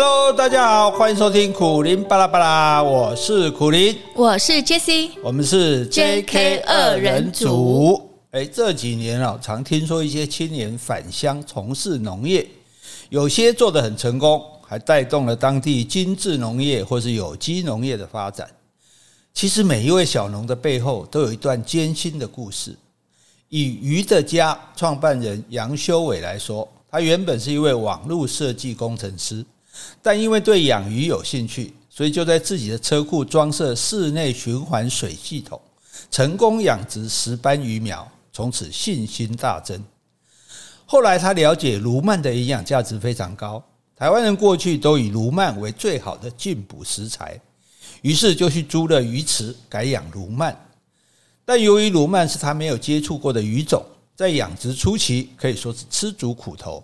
Hello，大家好，欢迎收听苦林巴拉巴拉，我是苦林，我是 Jessie，我们是 JK 二人组。哎，这几年啊，常听说一些青年返乡从事农业，有些做得很成功，还带动了当地精致农业或是有机农业的发展。其实每一位小农的背后都有一段艰辛的故事。以鱼的家创办人杨修伟来说，他原本是一位网络设计工程师。但因为对养鱼有兴趣，所以就在自己的车库装设室内循环水系统，成功养殖石斑鱼苗，从此信心大增。后来他了解鲈鳗的营养价值非常高，台湾人过去都以鲈鳗为最好的进补食材，于是就去租了鱼池改养鲈鳗。但由于鲈鳗是他没有接触过的鱼种，在养殖初期可以说是吃足苦头。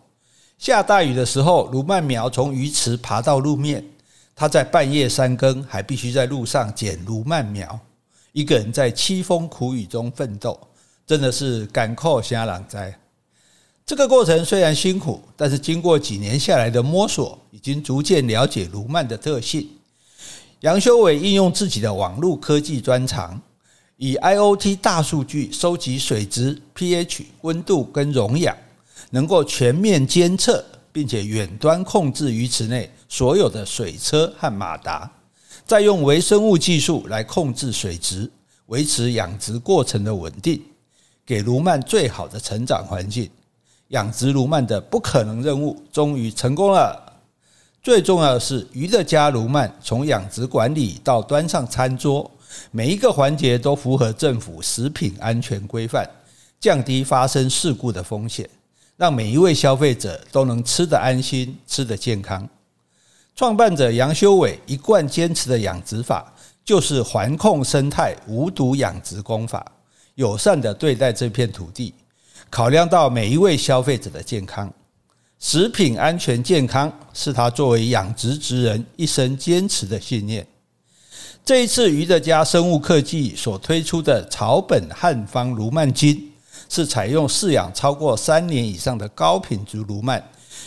下大雨的时候，鲈鳗苗从鱼池爬到路面，他在半夜三更还必须在路上捡鲈鳗苗，一个人在凄风苦雨中奋斗，真的是甘苦虾人知。这个过程虽然辛苦，但是经过几年下来的摸索，已经逐渐了解鲈鳗的特性。杨修伟应用自己的网络科技专长，以 IoT 大数据收集水质、pH、温度跟溶氧。能够全面监测，并且远端控制鱼池内所有的水车和马达，再用微生物技术来控制水质，维持养殖过程的稳定，给鲈鳗最好的成长环境。养殖鲈鳗的不可能任务终于成功了。最重要的是，鱼的家鲈鳗从养殖管理到端上餐桌，每一个环节都符合政府食品安全规范，降低发生事故的风险。让每一位消费者都能吃得安心、吃得健康。创办者杨修伟一贯坚持的养殖法，就是环控生态、无毒养殖工法，友善地对待这片土地，考量到每一位消费者的健康。食品安全健康是他作为养殖职人一生坚持的信念。这一次鱼的家生物科技所推出的草本汉方鲈鳗精。是采用饲养超过三年以上的高品质鲈鳗，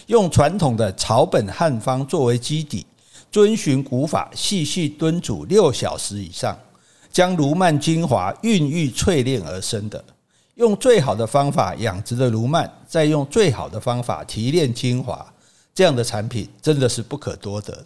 用传统的草本汉方作为基底，遵循古法细细炖煮六小时以上，将鲈鳗精华孕育淬炼而生的。用最好的方法养殖的鲈鳗，再用最好的方法提炼精华，这样的产品真的是不可多得。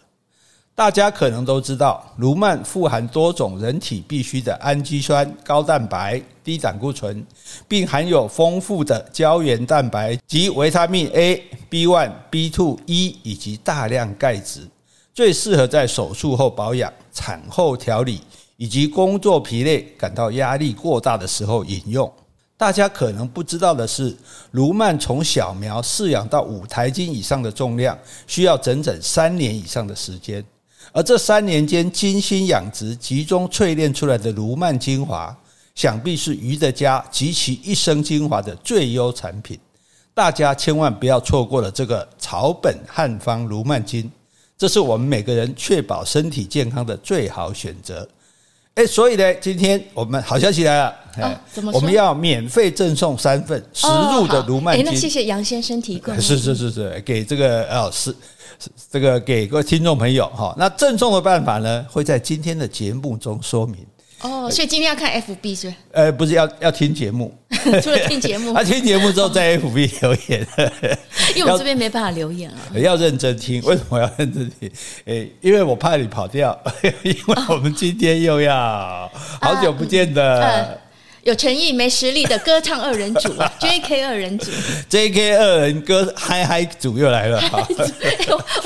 大家可能都知道，卢曼富含多种人体必需的氨基酸、高蛋白、低胆固醇，并含有丰富的胶原蛋白及维他命 A、B1、B2、E 以及大量钙质，最适合在手术后保养、产后调理以及工作疲累、感到压力过大的时候饮用。大家可能不知道的是，卢曼从小苗饲养到五台斤以上的重量，需要整整三年以上的时间。而这三年间精心养殖、集中淬炼出来的卢曼精华，想必是鱼的家集其一生精华的最优产品。大家千万不要错过了这个草本汉方卢曼精，这是我们每个人确保身体健康的最好选择。哎，所以呢，今天我们好消息来了，哦、我们要免费赠送三份实入的卢曼精。那谢谢杨先生提供。是是是是，给这个哦是。这个给各位听众朋友哈，那赠送的办法呢，会在今天的节目中说明。哦，所以今天要看 FB 是不是？呃，不是要要听节目，除了听节目，啊，听节目之后在 FB 留言。因为我这边没办法留言啊。要认真听，为什么要认真听？诶，因为我怕你跑掉，因为我们今天又要好久不见的。有诚意没实力的歌唱二人组，J.K. 二人组，J.K. 二人歌嗨嗨组又来了，好，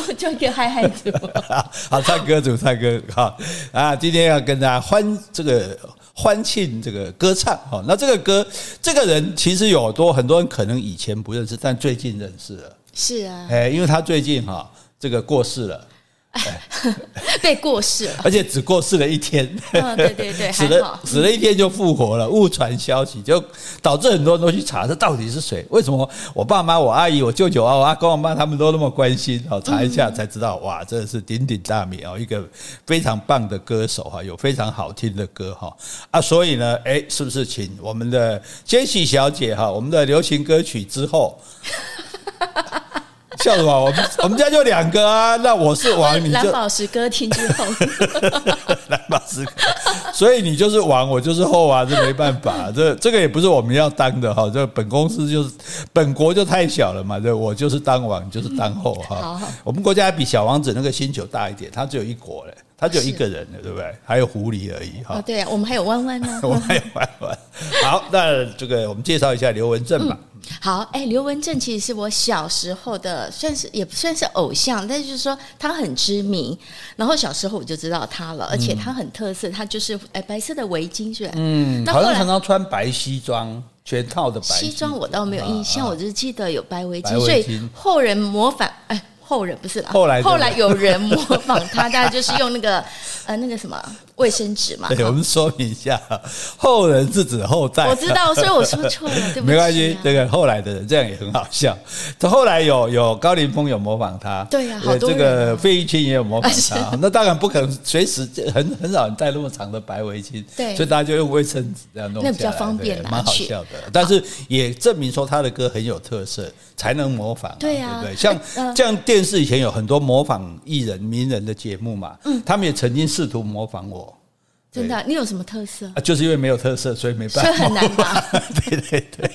我就一个嗨嗨组，好，唱歌组唱歌，好啊，今天要跟大家欢这个欢庆这个歌唱，好，那这个歌这个人其实有多很多人可能以前不认识，但最近认识了，是啊，哎，因为他最近哈这个过世了。被过世了，而且只过世了一天。嗯，对对对，死了死了一天就复活了，误传消息就导致很多人都去查这到底是谁？为什么我爸妈、我阿姨、我舅舅啊、我阿公、我妈他们都那么关心？哦，查一下才知道，哇，真的是鼎鼎大名哦，一个非常棒的歌手哈，有非常好听的歌哈啊，所以呢，哎，是不是请我们的 Jessie 小姐哈，我们的流行歌曲之后。笑什么？我们我们家就两个啊，那我是王，你就蓝宝石哥听之后，蓝宝石，所以你就是王，我就是后啊，这没办法，这这个也不是我们要当的哈，这本公司就是本国就太小了嘛，这我就是当王，就是当后哈。我们国家比小王子那个星球大一点，它只有一国嘞。他就一个人了，对不对？还有狐狸而已哈。哦，对啊，我们还有弯弯呢。我们还有弯弯。好，那这个我们介绍一下刘文正吧。嗯、好，哎，刘文正其实是我小时候的，算是也不算是偶像，但是就是说他很知名。然后小时候我就知道他了，而且他很特色，他就是哎白色的围巾，是吧？嗯，好像常常穿白西装，全套的白西装，我倒没有印象，我只是记得有白围巾，所以后人模仿哎。后人不是啦，后来后来有人模仿他，大概就是用那个呃那个什么卫生纸嘛。对，我们说明一下，后人是指后代。我知道，所以我说错了，对不起。没关系，这个后来的人这样也很好笑。他后来有有高凌风有模仿他，对呀，好多这个费玉清也有模仿他。那当然不可能随时很很少人戴那么长的白围巾，对，所以大家就用卫生纸这样弄，那比较方便，蛮好笑的。但是也证明说他的歌很有特色，才能模仿，对呀，对不对？像这样电视以前有很多模仿艺人、名人的节目嘛，嗯，他们也曾经试图模仿我。真的，你有什么特色？啊，就是因为没有特色，所以没办法。所以很难吧？对对对。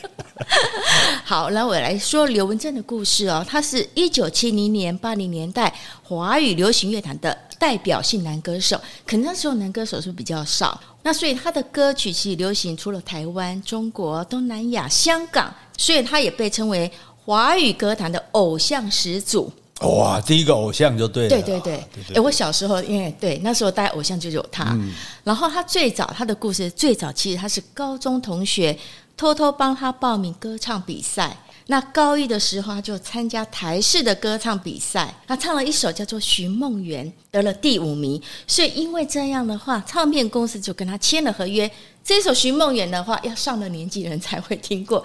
好，那我来说刘文正的故事哦。他是一九七零年、八零年代华语流行乐坛的代表性男歌手，可能那时候男歌手是比较少？那所以他的歌曲其实流行除了台湾、中国、东南亚、香港，所以他也被称为。华语歌坛的偶像始祖，哇，第一个偶像就对了。对对对，哎，我小时候因为对那时候带偶像就有他，嗯、然后他最早他的故事最早其实他是高中同学偷偷帮他报名歌唱比赛，那高一的时候他就参加台式的歌唱比赛，他唱了一首叫做《寻梦园》，得了第五名，所以因为这样的话，唱片公司就跟他签了合约，这首《寻梦园》的话要上了年纪人才会听过。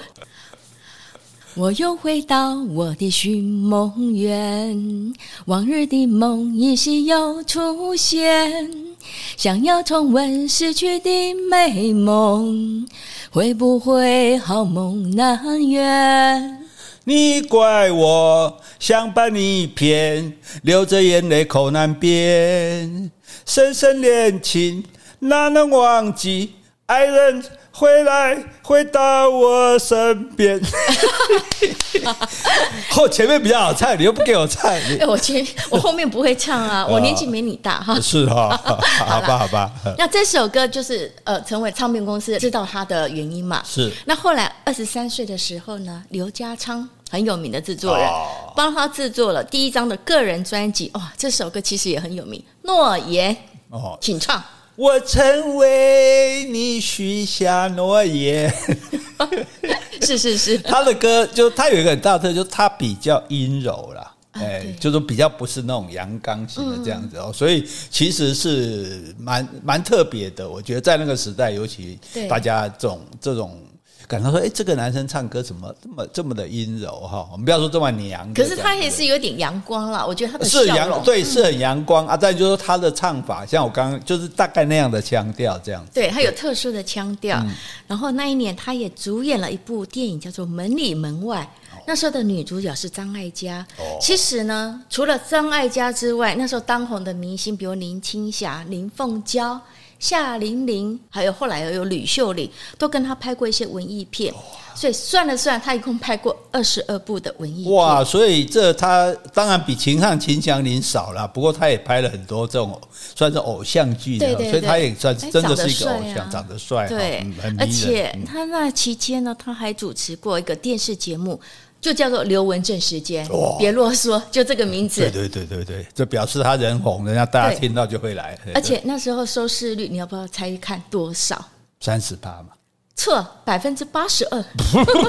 我又回到我的寻梦园，往日的梦依稀又出现，想要重温逝去的美梦，会不会好梦难圆？你怪我想把你骗，流着眼泪口难辨，深深恋情哪能忘记爱人？回来，回到我身边。后前面比较好唱，你又不给我唱。哎，我前我后面不会唱啊，我年纪没你大哈。是哈，好吧，好吧。那这首歌就是呃，成为唱片公司知道他的原因嘛。是。那后来二十三岁的时候呢，刘家昌很有名的制作人，帮他制作了第一张的个人专辑。哇，这首歌其实也很有名，《诺言》。哦，请唱。我曾为你许下诺言，是是是，他的歌就他有一个很大特色，就是他比较阴柔啦，哎，就是比较不是那种阳刚型的这样子。哦，所以其实是蛮蛮特别的。我觉得在那个时代，尤其大家这种这种。感到说，哎，这个男生唱歌怎么这么这么的阴柔哈？我们不要说这么娘，可是他也是有点阳光啦。我觉得他的是阳，对，是很阳光啊。再就是说他的唱法，像我刚刚就是大概那样的腔调这样子。对，他有特殊的腔调。嗯、然后那一年，他也主演了一部电影，叫做《门里门外》。哦、那时候的女主角是张艾嘉。哦、其实呢，除了张艾嘉之外，那时候当红的明星，比如林青霞、林凤娇。夏玲玲，还有后来又有吕秀玲，都跟他拍过一些文艺片，所以算了算，他一共拍过二十二部的文艺片。哇，所以这他当然比秦汉、秦祥林少了，不过他也拍了很多这种算是偶像剧的，所以他也算真的是一个偶像，长得帅，对，而且他那期间呢，他还主持过一个电视节目。就叫做刘文正时间，别啰嗦，就这个名字。对对对对对，这表示他人红，人家大家听到就会来。而且那时候收视率，你要不要猜一看多少？三十八嘛？错，百分之八十二。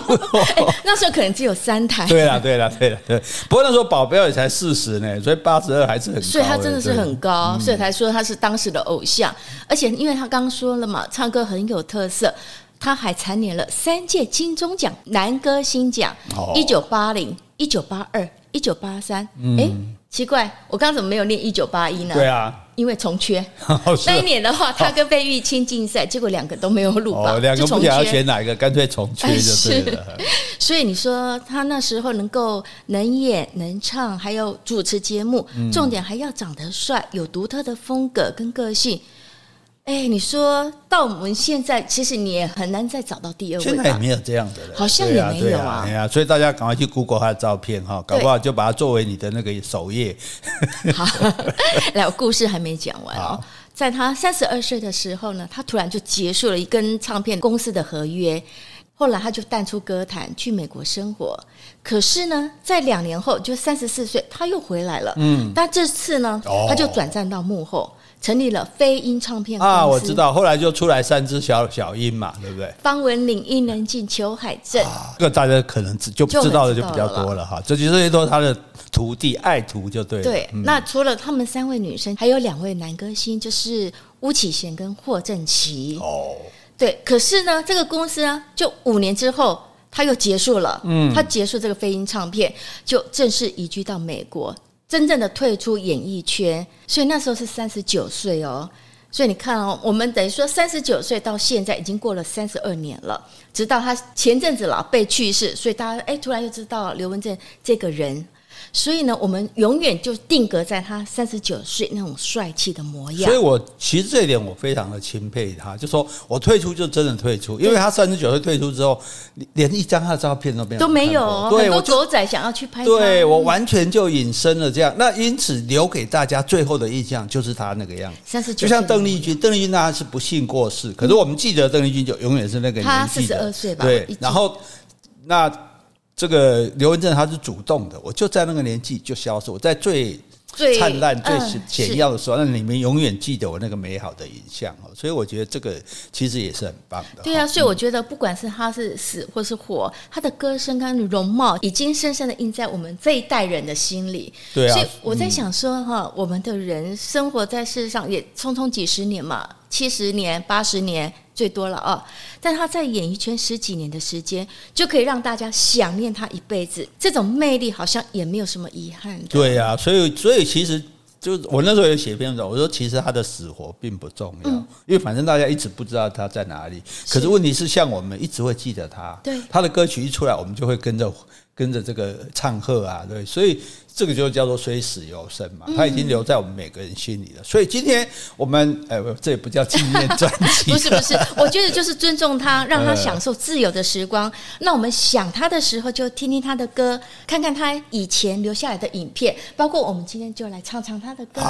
那时候可能只有三台。对了对了对了对，不过那时候保镖也才四十呢，所以八十二还是很高。所以他真的是很高，所以才说他是当时的偶像。而且因为他刚刚说了嘛，唱歌很有特色。他还蝉联了三届金钟奖男歌星奖，一九八零、一九八二、一九八三。哎，奇怪，我刚刚怎么没有念一九八一呢？对啊，因为重缺。那一年的话，他跟费玉清竞赛，结果两个都没有入榜。两个不晓得要选哪一个，干脆重缺就是了。所以你说他那时候能够能演能唱，还有主持节目，嗯、重点还要长得帅，有独特的风格跟个性。哎，你说到我们现在，其实你也很难再找到第二位。现在也没有这样的人，好像也没有啊。对啊，所以大家赶快去 Google 他的照片哈，搞不好就把它作为你的那个首页。好，来，我故事还没讲完哦。在他三十二岁的时候呢，他突然就结束了一根唱片公司的合约，后来他就淡出歌坛，去美国生活。可是呢，在两年后，就三十四岁，他又回来了。嗯，但这次呢，他就转战到幕后。成立了飞鹰唱片公司啊，我知道，后来就出来三只小小鹰嘛，对不对？方文岭、伊能静、裘海正，啊、这个大家可能就知道的就比较多了哈。这就是都是他的徒弟爱徒就对了。对，嗯、那除了他们三位女生，还有两位男歌星，就是巫启贤跟霍正琪。哦，对，可是呢，这个公司呢，就五年之后他又结束了。嗯，他结束这个飞鹰唱片，就正式移居到美国。真正的退出演艺圈，所以那时候是三十九岁哦。所以你看哦，我们等于说三十九岁到现在已经过了三十二年了，直到他前阵子老被去世，所以大家哎突然又知道刘文正这个人。所以呢，我们永远就定格在他三十九岁那种帅气的模样。所以我其实这一点我非常的钦佩他，就说我退出就真的退出，因为他三十九岁退出之后，连一张他的照片都没有，都没有。对，很多狗仔想要去拍他，对我完全就隐身了这样。那因此留给大家最后的印象就是他那个样子，三十九，就像邓丽君，邓丽君当然是不幸过世，可是我们记得邓丽君就永远是那个年纪的，他四十二岁吧？对，然后那。这个刘文正他是主动的，我就在那个年纪就消失，我在最灿烂、最显耀的时候，那你们永远记得我那个美好的影像哦。所以我觉得这个其实也是很棒的。对啊，所以我觉得不管是他是死或是活，他的歌声跟容貌已经深深的印在我们这一代人的心里。对啊，所以我在想说哈，我们的人生活在世上也匆匆几十年嘛，七十年、八十年。最多了啊！但他在演艺圈十几年的时间，就可以让大家想念他一辈子，这种魅力好像也没有什么遗憾。对呀、啊，所以所以其实就我那时候有写篇文，我说其实他的死活并不重要，嗯、因为反正大家一直不知道他在哪里。可是问题是，像我们一直会记得他，对他的歌曲一出来，我们就会跟着跟着这个唱和啊，对，所以。这个就叫做虽死犹生嘛，他已经留在我们每个人心里了。所以今天我们，哎，这也不叫纪念专辑，不是不是，我觉得就是尊重他，让他享受自由的时光。那我们想他的时候，就听听他的歌，看看他以前留下来的影片，包括我们今天就来唱唱他的歌，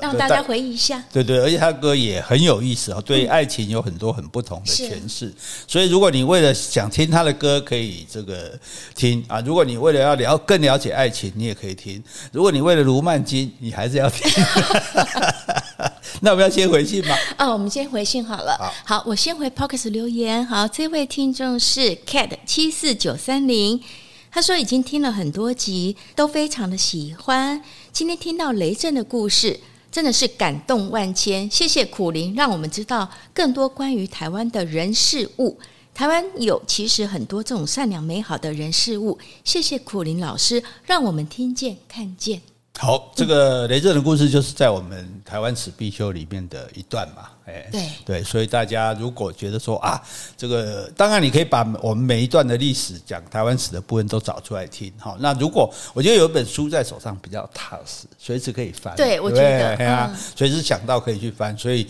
让大家回忆一下。对对，而且他的歌也很有意思啊，对爱情有很多很不同的诠释。所以如果你为了想听他的歌，可以这个听啊；如果你为了要了更了解爱情，你也可以。听，如果你为了卢曼金，你还是要听。那我们要先回信吗？哦，我们先回信好了。好，好，我先回 Podcast 留言。好，这位听众是 Cat 七四九三零，他说已经听了很多集，都非常的喜欢。今天听到雷震的故事，真的是感动万千。谢谢苦灵，让我们知道更多关于台湾的人事物。台湾有其实很多这种善良美好的人事物，谢谢苦林老师，让我们听见看见。好，这个雷震的故事就是在我们台湾史必修里面的一段嘛，哎，对。对，所以大家如果觉得说啊，这个当然你可以把我们每一段的历史讲台湾史的部分都找出来听，好，那如果我觉得有一本书在手上比较踏实，随时可以翻，对，我觉得，对啊，随时想到可以去翻，所以。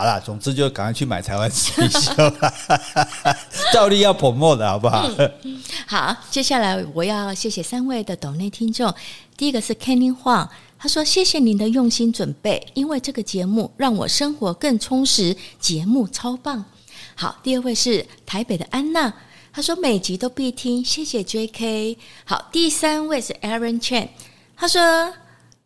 好啦，总之就赶快去买台湾史必修了，照例要 promote 的好不好？好，接下来我要谢谢三位的抖内听众。第一个是 Kenny Huang，他说谢谢您的用心准备，因为这个节目让我生活更充实，节目超棒。好，第二位是台北的安娜，他说每集都必听，谢谢 JK。好，第三位是 Aaron Chen，他说。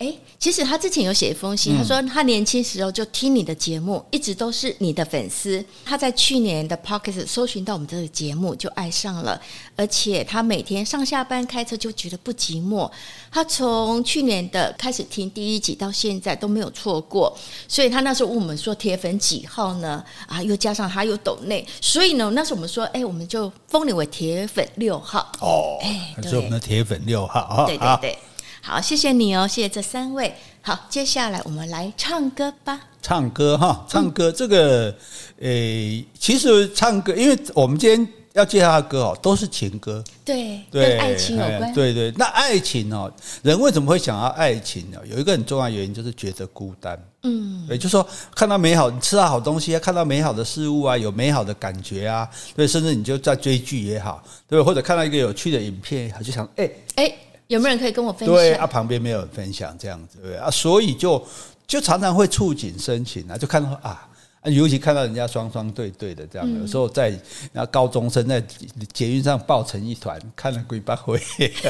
哎，其实他之前有写一封信，他说他年轻时候就听你的节目，一直都是你的粉丝。他在去年的 Pocket 搜寻到我们这个节目，就爱上了，而且他每天上下班开车就觉得不寂寞。他从去年的开始听第一集到现在都没有错过，所以他那时候问我们说铁粉几号呢？啊，又加上他有抖内，所以呢，那时候我们说，哎，我们就封你为铁粉六号哦，哎，是我们的铁粉六号啊，对对对。好，谢谢你哦，谢谢这三位。好，接下来我们来唱歌吧。唱歌哈，唱歌这个，诶，其实唱歌，因为我们今天要介绍的歌哦，都是情歌，对，对，跟爱情有关。对对，那爱情哦，人为什么会想要爱情呢？有一个很重要的原因就是觉得孤单。嗯，也，就是说看到美好，你吃到好东西啊，看到美好的事物啊，有美好的感觉啊，对，甚至你就在追剧也好，对，或者看到一个有趣的影片，就想，哎哎，有没有人可以跟我分享？对啊，旁边没有人分享，这样子，对啊，所以就就常常会触景生情啊，就看到啊。尤其看到人家双双对对的这样，有时候在那高中生在捷运上抱成一团，看了鬼八会，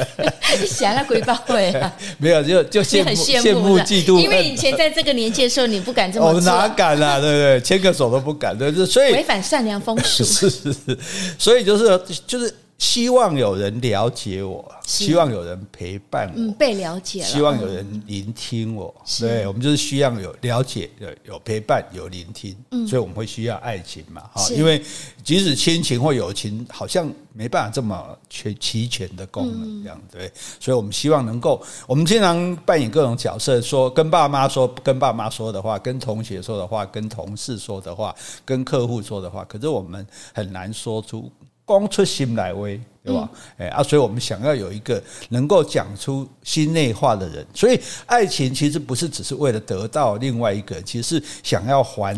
想了鬼八会啊？没有，就就羡慕羡慕嫉妒。因为以前在这个年纪的时候，你不敢这么做，我哪敢啊？对不对？牵个手都不敢，对，所以违反善良风俗。是是是，所以就是就是。希望有人了解我，希望。有人陪伴我，嗯，被了解了，希望有人聆听我，对，我们就是需要有了解、有有陪伴、有聆听，所以我们会需要爱情嘛，哈，因为即使亲情或友情，好像没办法这么全齐全的功能这样，对，所以我们希望能够，我们经常扮演各种角色，说跟爸妈说，跟爸妈说的话，跟同学说的话，跟同事说的话，跟客户说的话，可是我们很难说出。光出心来威，对吧？哎、嗯、啊，所以我们想要有一个能够讲出心内话的人。所以，爱情其实不是只是为了得到另外一个，其实是想要还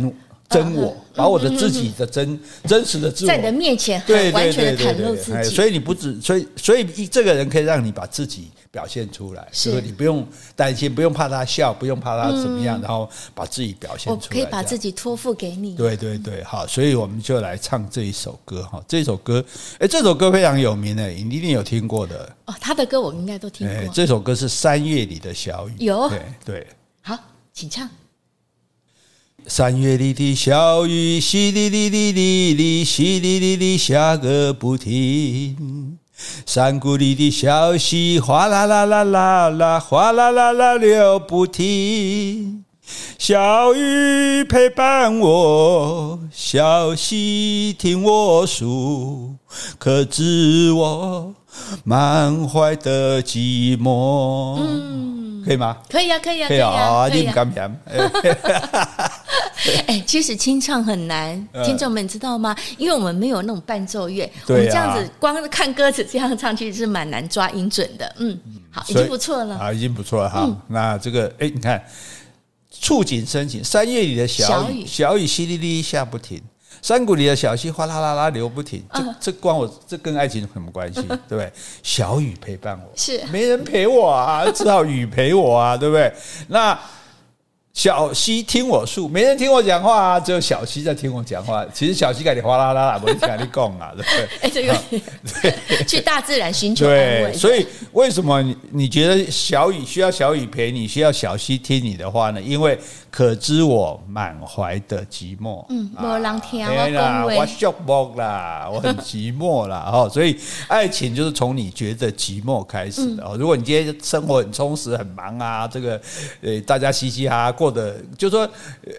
真我，把我的自己的真真实的自我在你的面前对完全的袒露自己。所以你不止，所以所以这个人可以让你把自己。表现出来，是就是你不用担心，不用怕他笑，不用怕他怎么样，嗯、然后把自己表现出来。我可以把自己托付给你。对对对，好，所以我们就来唱这一首歌哈。这首歌，哎，这首歌非常有名诶，你一定有听过的。哦，他的歌我应该都听过。这首歌是三月里的小雨。有。对对。好，请唱。三月里的小雨，淅沥沥沥沥沥，淅沥沥沥下个不停。山谷里的小溪哗啦啦啦啦啦，哗啦啦啦流不停。小雨陪伴我，小溪听我诉，可知我满怀的寂寞。嗯，可以吗？可以啊，可以啊，可以啊，你不敢骗。哎，其实清唱很难，听众们知道吗？因为我们没有那种伴奏乐，我们这样子光看歌词这样唱，其实是蛮难抓音准的。嗯，好，已经不错了，啊，已经不错了哈。那这个，哎，你看，触景生情，三月里的小雨，小雨淅沥沥下不停，山谷里的小溪哗啦啦啦流不停。这这关我，这跟爱情有什么关系？对不对？小雨陪伴我，是没人陪我啊，只好雨陪我啊，对不对？那。小溪听我诉，没人听我讲话啊，只有小溪在听我讲话。其实小溪跟你哗啦啦啦，不会听你讲啊，对不对？哎，这个对，去大自然寻求安慰。对，所以为什么你你觉得小雨需要小雨陪你，需要小溪听你的话呢？因为可知我满怀的寂寞。嗯，没人听我讲话，我寂寞啦，我很寂寞啦。哦，所以爱情就是从你觉得寂寞开始的。哦，如果你今天生活很充实、很忙啊，这个呃，大家嘻嘻哈哈过。或者就是说，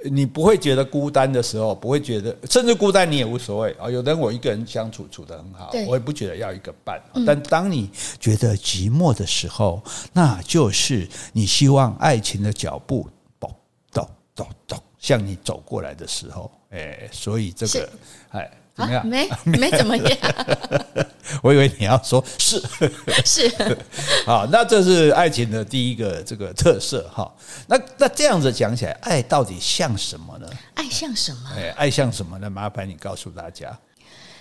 你不会觉得孤单的时候，不会觉得，甚至孤单你也无所谓啊。有的人我一个人相处处得很好，我也不觉得要一个伴。但当你觉得寂寞的时候，那就是你希望爱情的脚步咚咚咚咚向你走过来的时候。哎，所以这个哎。怎么样？没 没怎么样。我以为你要说是 是好，那这是爱情的第一个这个特色哈。那那这样子讲起来，爱到底像什么呢？爱像什么？哎，爱像什么呢？麻烦你告诉大家。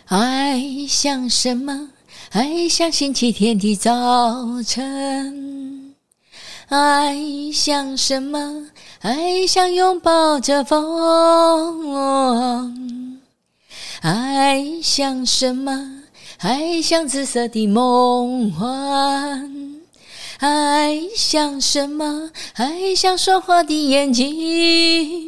爱像什么？爱像星期天的早晨。爱像什么？爱像拥抱着风。爱像什么？爱像紫色的梦幻。爱像什么？爱像说话的眼睛。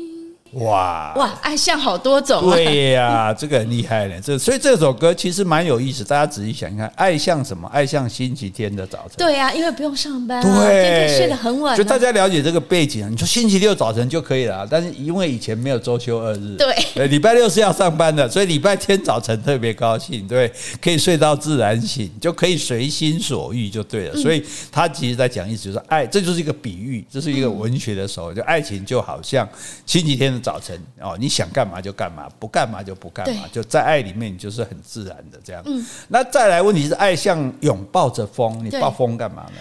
哇哇，爱像好多种啊！对呀、啊，这个很厉害呢。这所以这首歌其实蛮有意思，大家仔细想一看，爱像什么？爱像星期天的早晨。对呀、啊，因为不用上班、啊，对，天天睡得很晚、啊。就大家了解这个背景，你说星期六早晨就可以了，但是因为以前没有周休二日，对，礼拜六是要上班的，所以礼拜天早晨特别高兴，对，可以睡到自然醒，就可以随心所欲就对了。所以他其实在讲意思就是爱，这就是一个比喻，这是一个文学的时候，就爱情就好像星期天的。早晨哦，你想干嘛就干嘛，不干嘛就不干嘛，就在爱里面，你就是很自然的这样。嗯，那再来问题是，爱像拥抱着风，你抱风干嘛呢？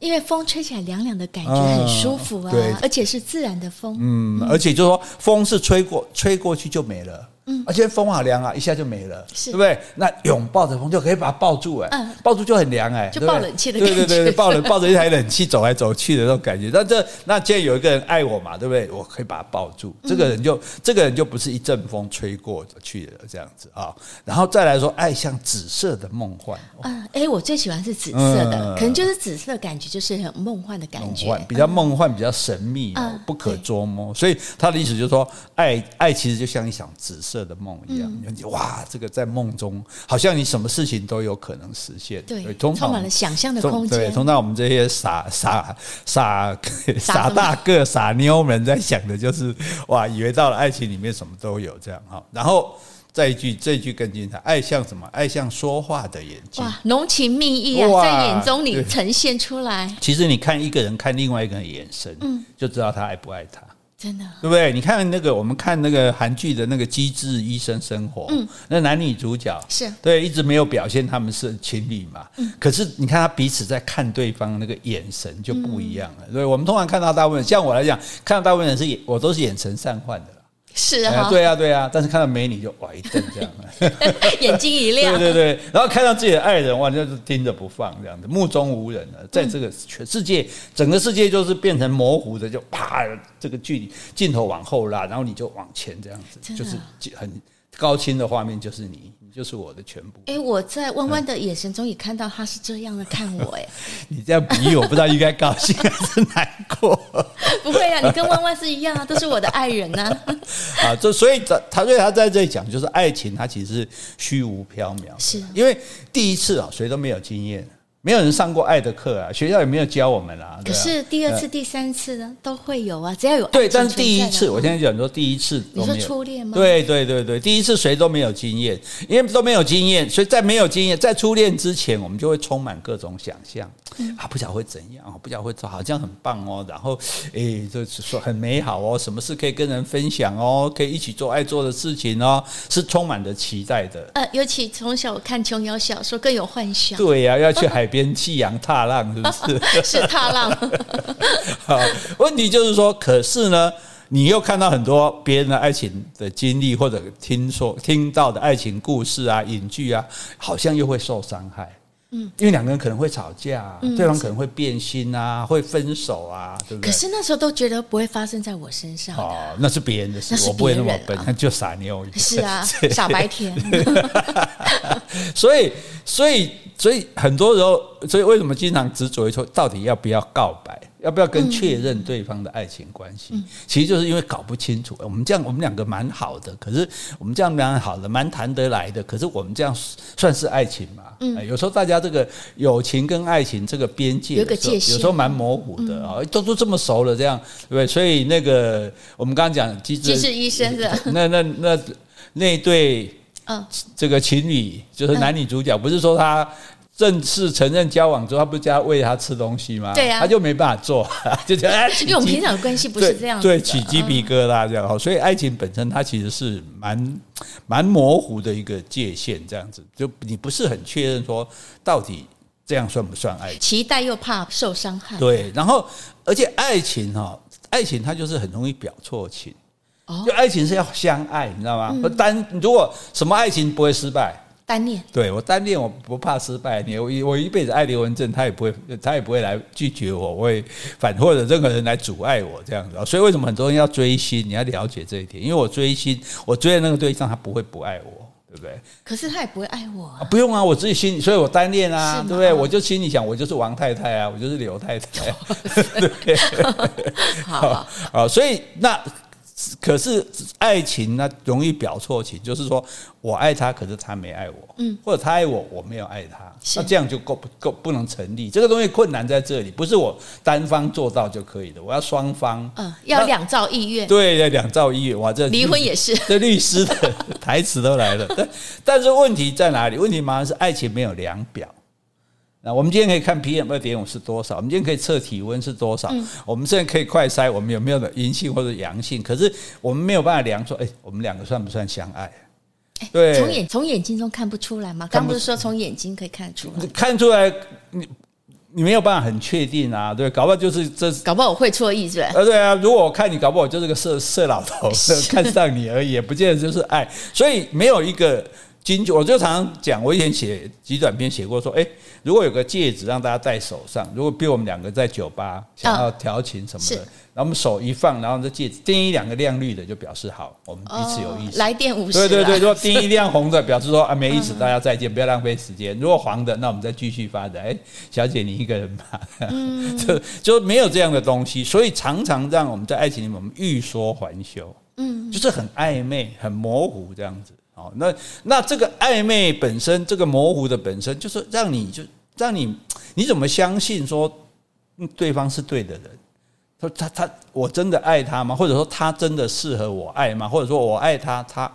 因为风吹起来凉凉的感觉很舒服啊，嗯、对，而且是自然的风。嗯，嗯而且就是说，风是吹过，吹过去就没了。嗯，而且风好凉啊，一下就没了，是。对不对？那拥抱着风就可以把它抱住，哎，嗯，抱住就很凉，哎，就抱冷气的感觉，对对对，抱 着抱着一台冷气走来走去的那种感觉。那这那既然有一个人爱我嘛，对不对？我可以把它抱住，这个人就这个人就不是一阵风吹过去的这样子啊。然后再来说，爱像紫色的梦幻，嗯，哎，我最喜欢是紫色的，可能就是紫色感觉就是很梦幻的感觉，比较梦幻，比较神秘，不可捉摸。所以他的意思就是说，爱爱其实就像一场紫色的梦一样。哇，这个在梦中，好像你什么事情都有可能实现，对，充满了想象的空间。对，通常我们这些傻 傻傻傻大个傻妞们在想的就是，哇，以为到了爱情里面什么都有这样哈。然后再一句，这一句更精彩，爱像什么？爱像说话的眼睛，哇，浓情蜜意啊，在眼中里呈现出来。其实你看一个人看另外一个人的眼神，嗯，就知道他爱不爱他。真的，对不对？你看那个，我们看那个韩剧的那个《机智医生生活》，嗯，那男女主角是对，一直没有表现他们是情侣嘛，嗯，可是你看他彼此在看对方那个眼神就不一样了。嗯、对，我们通常看到大部分，像我来讲，看到大部分人是眼，我都是眼神散涣的。是啊，对啊，对啊，但是看到美女就哇一瞪这样，眼睛一亮，对对对，然后看到自己的爱人哇，就是盯着不放这样子，目中无人了，在这个全世界，整个世界就是变成模糊的，就啪，这个距离镜头往后拉，然后你就往前这样子，就是很高清的画面，就是你。你就是我的全部。哎，我在弯弯的眼神中也看到他是这样的看我，哎，你这样比喻，我不知道应该高兴还是难过。不会啊，你跟弯弯是一样啊，都是我的爱人呐。啊，这 所以他所以他在这里讲，就是爱情它其实是虚无缥缈，是因为第一次啊，谁都没有经验。没有人上过爱的课啊，学校也没有教我们啊。可是第二次、第三次呢，都会有啊，只要有爱。对，但是第一次，我现在讲说第一次，你说初恋吗？对对对对，第一次谁都没有经验，因为都没有经验，所以在没有经验，在初恋之前，我们就会充满各种想象啊，不晓得会怎样，不晓得会做，好像很棒哦，然后诶，就是说很美好哦，什么事可以跟人分享哦，可以一起做爱做的事情哦，是充满着期待的。呃，尤其从小看琼瑶小说更有幻想。对呀，要去海边弃阳踏浪，是不是？是踏浪。好，问题就是说，可是呢，你又看到很多别人的爱情的经历，或者听说听到的爱情故事啊、影剧啊，好像又会受伤害。嗯，因为两个人可能会吵架，对方可能会变心啊，会分手啊，对不对？可是那时候都觉得不会发生在我身上。哦，那是别人的事，我不会那么笨，就傻妞。是啊，傻白甜。所以，所以。所以很多时候，所以为什么经常执着于说，到底要不要告白，要不要跟确认对方的爱情关系？其实就是因为搞不清楚。我们这样，我们两个蛮好的，可是我们这样蛮好的，蛮谈得来的。可是我们这样算是爱情吗？嗯，有时候大家这个友情跟爱情这个边界有个界限，有时候蛮模糊的啊。都都这么熟了，这样对不对？所以那个我们刚刚讲机智，机智医生的 那那那那对。嗯，这个情侣就是男女主角，不是说他正式承认交往之后，他不是叫他喂他吃东西吗？对啊，他就没办法做，就。因为我们平常的关系不是这样，对，起鸡皮疙瘩这样哈。所以爱情本身它其实是蛮蛮模糊的一个界限，这样子，就你不是很确认说到底这样算不算爱情？期待又怕受伤害。对，然后而且爱情哈，爱情它就是很容易表错情。就爱情是要相爱，你知道吗？单如果什么爱情不会失败，单恋。对，我单恋，我不怕失败。你我我一辈子爱刘文正，他也不会，他也不会来拒绝我，我会反或者任何人来阻碍我这样子。所以为什么很多人要追星？你要了解这一点，因为我追星，我追的那个对象他不会不爱我，对不对？可是他也不会爱我。不用啊，我自己心里，所以我单恋啊，对不对？我就心里想，我就是王太太啊，我就是刘太太。对，好好，所以那。可是爱情呢容易表错情，就是说我爱他，可是他没爱我，嗯，或者他爱我，我没有爱他，那这样就够不够不能成立。这个东西困难在这里，不是我单方做到就可以的，我要双方，嗯，要两造意愿，对，要两造意愿，哇，这离婚也是，这律师的 台词都来了。但但是问题在哪里？问题马上是爱情没有量表，那我们今天可以看 PM 二点五是多少？我们今天可以测体温是多少？嗯、我们现在可以快筛，我们有没有的阴性或者阳性？可是我们没有办法量说，哎，我们两个算不算相爱？对，从眼从眼睛中看不出来吗？刚不是说从眼睛可以看出来？看出来，你你没有办法很确定啊。对，搞不好就是这，搞不好我会错意是吧？呃，对啊。如果我看你，搞不好我就是个色色老头，看上你而已，也不见得就是爱。所以没有一个。金我就常常讲，我以前写极短篇写过，说，哎，如果有个戒指让大家戴手上，如果比如我们两个在酒吧想要调情什么的，然后我们手一放，然后这戒指叮一两个亮绿的，就表示好，我们彼此有意思。来电五十。对对对，如果叮一亮红的，表示说啊没意思，大家再见，不要浪费时间。如果黄的，那我们再继续发展。哎，小姐你一个人吧，就就没有这样的东西，所以常常让我们在爱情里面我们欲说还休，嗯，就是很暧昧、很模糊这样子。好，那那这个暧昧本身，这个模糊的本身，就是让你就让你你怎么相信说对方是对的人？说他他我真的爱他吗？或者说他真的适合我爱吗？或者说我爱他，他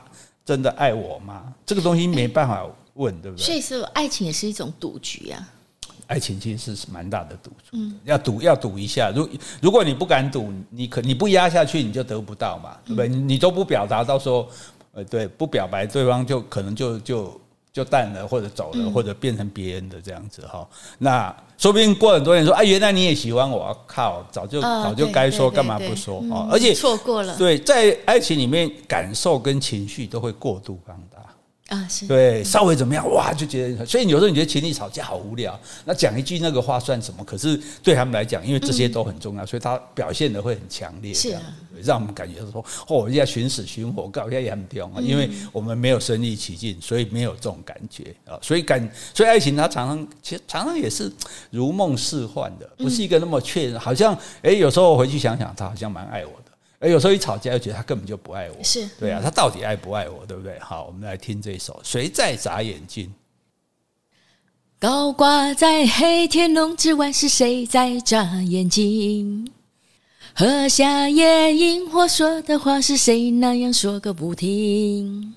真的爱我吗？这个东西没办法问，对不对？所以说，爱情也是一种赌局啊。爱情其实是蛮大的赌注，要赌要赌一下。如如果你不敢赌，你可你不压下去，你就得不到嘛，对不对？你都不表达，到时候。呃，对，不表白，对方就可能就就就淡了，或者走了，或者变成别人的这样子哈。那说不定过很多年说，哎，原来你也喜欢我，靠，早就早就该说，干嘛不说啊？而且错过了。对，在爱情里面，感受跟情绪都会过度放大。啊，是对，稍微怎么样哇，就觉得，所以有时候你觉得情侣吵架好无聊，那讲一句那个话算什么？可是对他们来讲，因为这些都很重要，所以他表现的会很强烈，是啊，让我们感觉说，哦，人家寻死寻活，搞一下也很屌啊，因为我们没有身临其境，所以没有这种感觉啊，所以感，所以爱情它常常其实常常也是如梦似幻的，不是一个那么确认，好像哎，有时候我回去想想，他好像蛮爱我的。而有时候一吵架，又觉得他根本就不爱我。是，对啊，他到底爱不爱我，对不对？好，我们来听这一首《谁在眨眼睛》。高挂在黑天龙之外，是谁在眨眼睛？喝下夜萤火说的话，是谁那样说个不停？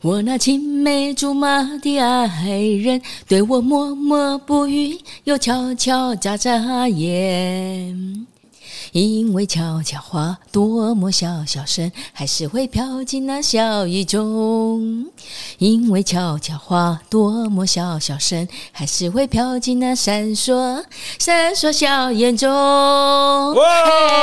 我那青梅竹马的爱人，对我默默不语，又悄悄眨眨眼。因为悄悄话多么小小声，还是会飘进那笑意中。因为悄悄话多么小小声，还是会飘进那闪烁闪烁笑眼中。哇，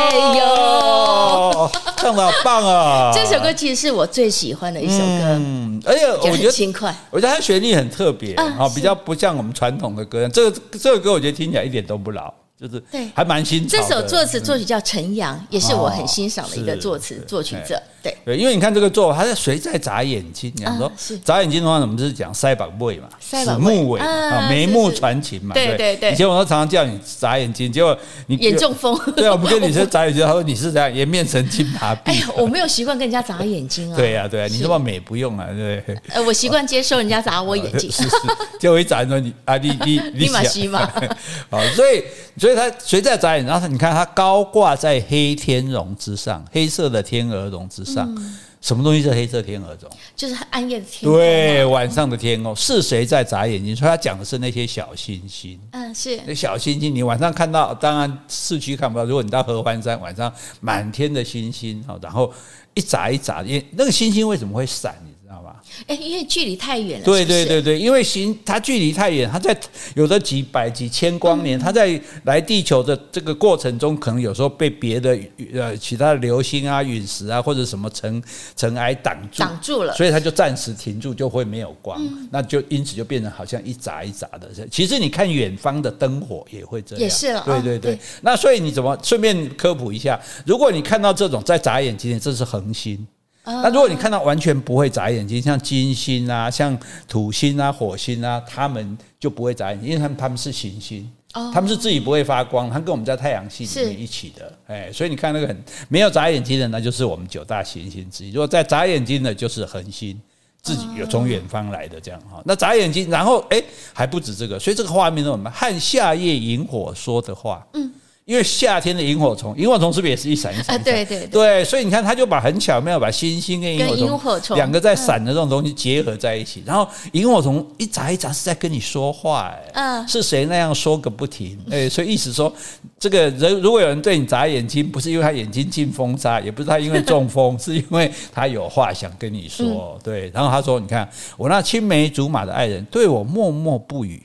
嘿呦，唱的好棒啊！这首歌其实是我最喜欢的一首歌，嗯，而且我觉得轻快，我觉得它旋律很特别，啊，比较不像我们传统的歌。这个这个歌我觉得听起来一点都不老。就是对，还蛮新。这首作词作曲叫陈阳，也是我很欣赏的一个作词作曲者。对对，因为你看这个作，他在谁在眨眼睛？你说眨眼睛的话，我们就是讲腮帮尾嘛，子木尾啊，眉目传情嘛。对对对。以前我都常常叫你眨眼睛，结果你眼中风。对啊，我们跟你说眨眼睛，他说你是这样颜面神经麻痹。哎呀，我没有习惯跟人家眨眼睛啊。对呀对呀，你那么美不用啊，对。呃，我习惯接受人家眨我眼睛。是是，结果一眨说你啊，你你你立马吸嘛。好，所以。所以他谁在眨眼？然后你看他高挂在黑天鹅之上，黑色的天鹅绒之上，嗯、什么东西是黑色天鹅绒？就是暗夜的天空。对，晚上的天空是谁在眨眼睛？所以他讲的是那些小星星。嗯，是那小星星，你晚上看到，当然市区看不到。如果你到合欢山，晚上满天的星星，然后一眨一眨，因为那个星星为什么会闪？哎，因为距离太远了。对对对对，因为行它距离太远，它在有的几百几千光年，它在来地球的这个过程中，可能有时候被别的呃其他的流星啊、陨石啊或者什么尘尘埃挡住，挡住了，所以它就暂时停住，就会没有光，那就因此就变成好像一眨一眨的。其实你看远方的灯火也会这样，也是了。对对对，那所以你怎么顺便科普一下？如果你看到这种在眨眼睛，这是恒星。那如果你看到完全不会眨眼睛，像金星啊、像土星啊、火星啊，他们就不会眨眼睛，因为他们他们是行星，他们是自己不会发光，他跟我们在太阳系里面一起的，哎，所以你看那个很没有眨眼睛的，那就是我们九大行星之一。如果在眨眼睛的，就是恒星，自己有从远方来的这样哈。那眨眼睛，然后哎还不止这个，所以这个画面是我们？和夏夜萤火说的话，嗯。因为夏天的萤火虫，萤火虫是不是也是一闪一闪？啊，对对对，对，所以你看，他就把很巧妙把星星跟萤火虫两个在闪的这种东西结合在一起，然后萤火虫一眨一眨是在跟你说话，哎，嗯，是谁那样说个不停？哎，所以意思说，这个人如果有人对你眨眼睛，不是因为他眼睛进风沙，也不是他因为中风，是因为他有话想跟你说，对。然后他说，你看我那青梅竹马的爱人对我默默不语。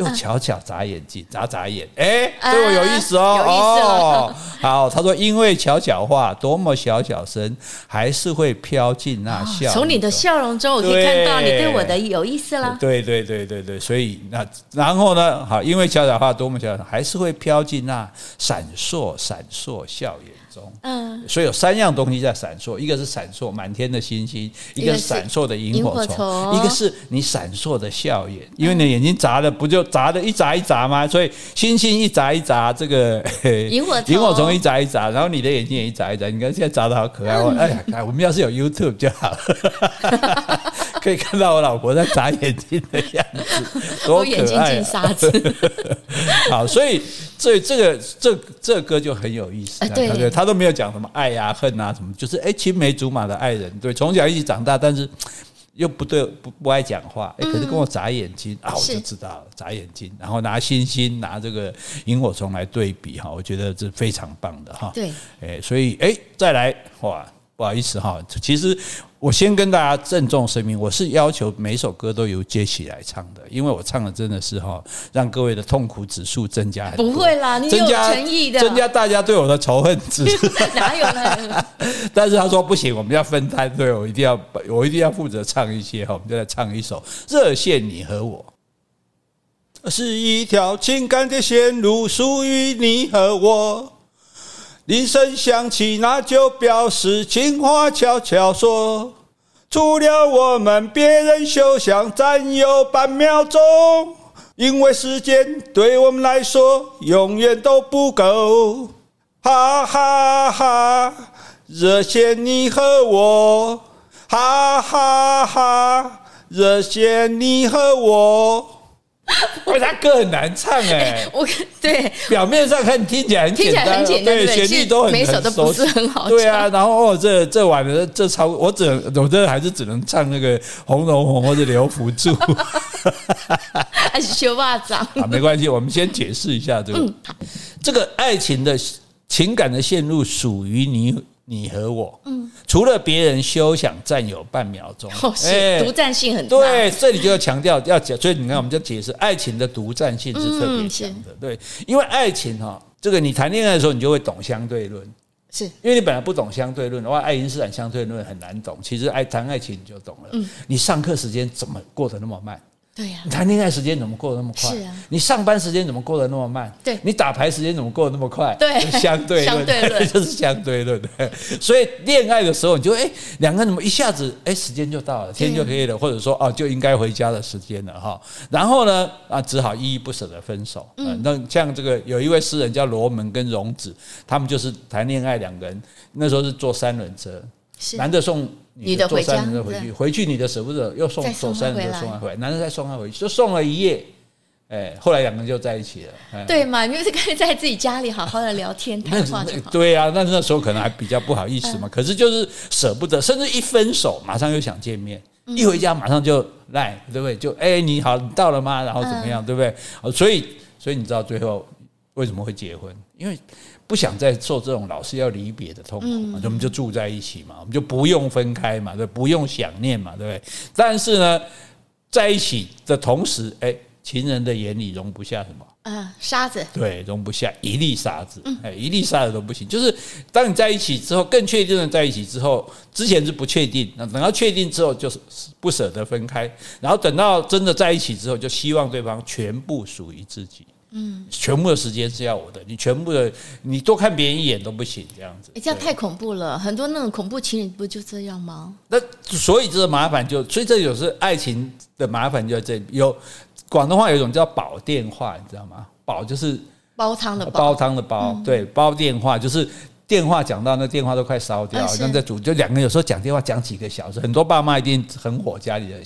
又巧巧眨眼睛，眨眨眼，哎，对我有意思哦。哦，好，他说，因为巧巧话多么小小声，还是会飘进那笑。从你的笑容中，我可以看到你对我的有意思了。对对对对对，所以那然后呢？好，因为巧巧话多么小小声，还是会飘进那闪烁闪烁笑颜。嗯，所以有三样东西在闪烁，一个是闪烁满天的星星，一个是闪烁的萤火虫，一个是你闪烁的笑眼。因为你眼睛眨的不就眨的一眨一眨吗？所以星星一眨一眨，这个 萤火萤火虫一眨一眨，然后你的眼睛也一眨一眨。你看现在眨的好可爱哦！哎 呀，我们要是有 YouTube 就好了，可以看到我老婆在眨眼睛的样子，多 可爱！眼睛进沙子。好，所以。所以这个这这歌就很有意思，对不对，他都没有讲什么爱呀、恨啊什么，就是哎青梅竹马的爱人，对，从小一起长大，但是 又不对不不爱讲话，哎，可是跟我眨眼睛啊，我就知道了，眨眼睛，然后拿星星拿这个萤火虫来对比哈，我觉得这非常棒的哈，对，哎，所以哎再来哇。不好意思哈，其实我先跟大家郑重声明，我是要求每首歌都由杰西来唱的，因为我唱的真的是哈，让各位的痛苦指数增加很多。不会啦，你有诚意的，增加大家对我的仇恨指数。哪有呢？但是他说不行，我们要分摊，对我一定要，我一定要负责唱一些哈，我们就来唱一首《热线你和我》，是一条情感的线路，属于你和我。铃声响起，那就表示情话悄悄说。除了我们，别人休想占有半秒钟，因为时间对我们来说永远都不够。哈哈哈，热线你和我，哈哈哈，热线你和我。因为他歌很难唱哎，我对。表面上看听起来很简单，对旋律都很每首都不是很好，对啊，然后哦这这晚的这超我只能我这还是只能唱那个红楼红或者留福柱，还是修霸掌。啊，没关系，我们先解释一下这个。这个爱情的情感的线路属于你。你和我，嗯，除了别人休想占有半秒钟，哦，是独占性很大。对，这里就要强调要讲，所以你看，我们就解释爱情的独占性是特别强的。对，因为爱情哈，这个你谈恋爱的时候，你就会懂相对论，是因为你本来不懂相对论的话，爱因斯坦相对论很难懂。其实爱谈爱情你就懂了。嗯，你上课时间怎么过得那么慢？对呀，你谈恋爱时间怎么过得那么快？是啊，你上班时间怎么过得那么慢？对，你打牌时间怎么过得那么快？对，相对论，就是相对论。所以恋爱的时候，你就哎，两个人怎么一下子哎，时间就到了，天就黑了，或者说哦，就应该回家的时间了哈。然后呢，啊，只好依依不舍的分手。嗯，那像这个有一位诗人叫罗门跟荣子，他们就是谈恋爱，两个人那时候是坐三轮车，男的送。你的回家，回去，回去你的舍不得，又送走三轮车，送他回来，男人再送他回去，就送了一夜，哎，后来两个人就在一起了，对嘛？因为是可以在自己家里好好的聊天谈话就好。对啊，那那时候可能还比较不好意思嘛，可是就是舍不得，甚至一分手马上又想见面，一回家马上就来，对不对？就哎，你好，你到了吗？然后怎么样，对不对？所以，所以你知道最后为什么会结婚？因为。不想再受这种老是要离别的痛苦嘛，我们就住在一起嘛，我们就不用分开嘛，对，不用想念嘛，对不对？但是呢，在一起的同时，哎，情人的眼里容不下什么？啊，沙子。对，容不下一粒沙子，哎，一粒沙子都不行。就是当你在一起之后，更确定的在一起之后，之前是不确定，那等到确定之后，就是不舍得分开，然后等到真的在一起之后，就希望对方全部属于自己。嗯，全部的时间是要我的，你全部的你多看别人一眼都不行，这样子。哎，这样太恐怖了，很多那种恐怖情侣不就这样吗？那所以这个麻烦就，所以这有时爱情的麻烦就在这里。有广东话有一种叫煲电话，你知道吗？煲就是煲汤的煲，煲汤的煲，对，煲电话就是电话讲到那电话都快烧掉，那在煮就两个人有时候讲电话讲几个小时，很多爸妈一定很火，家里的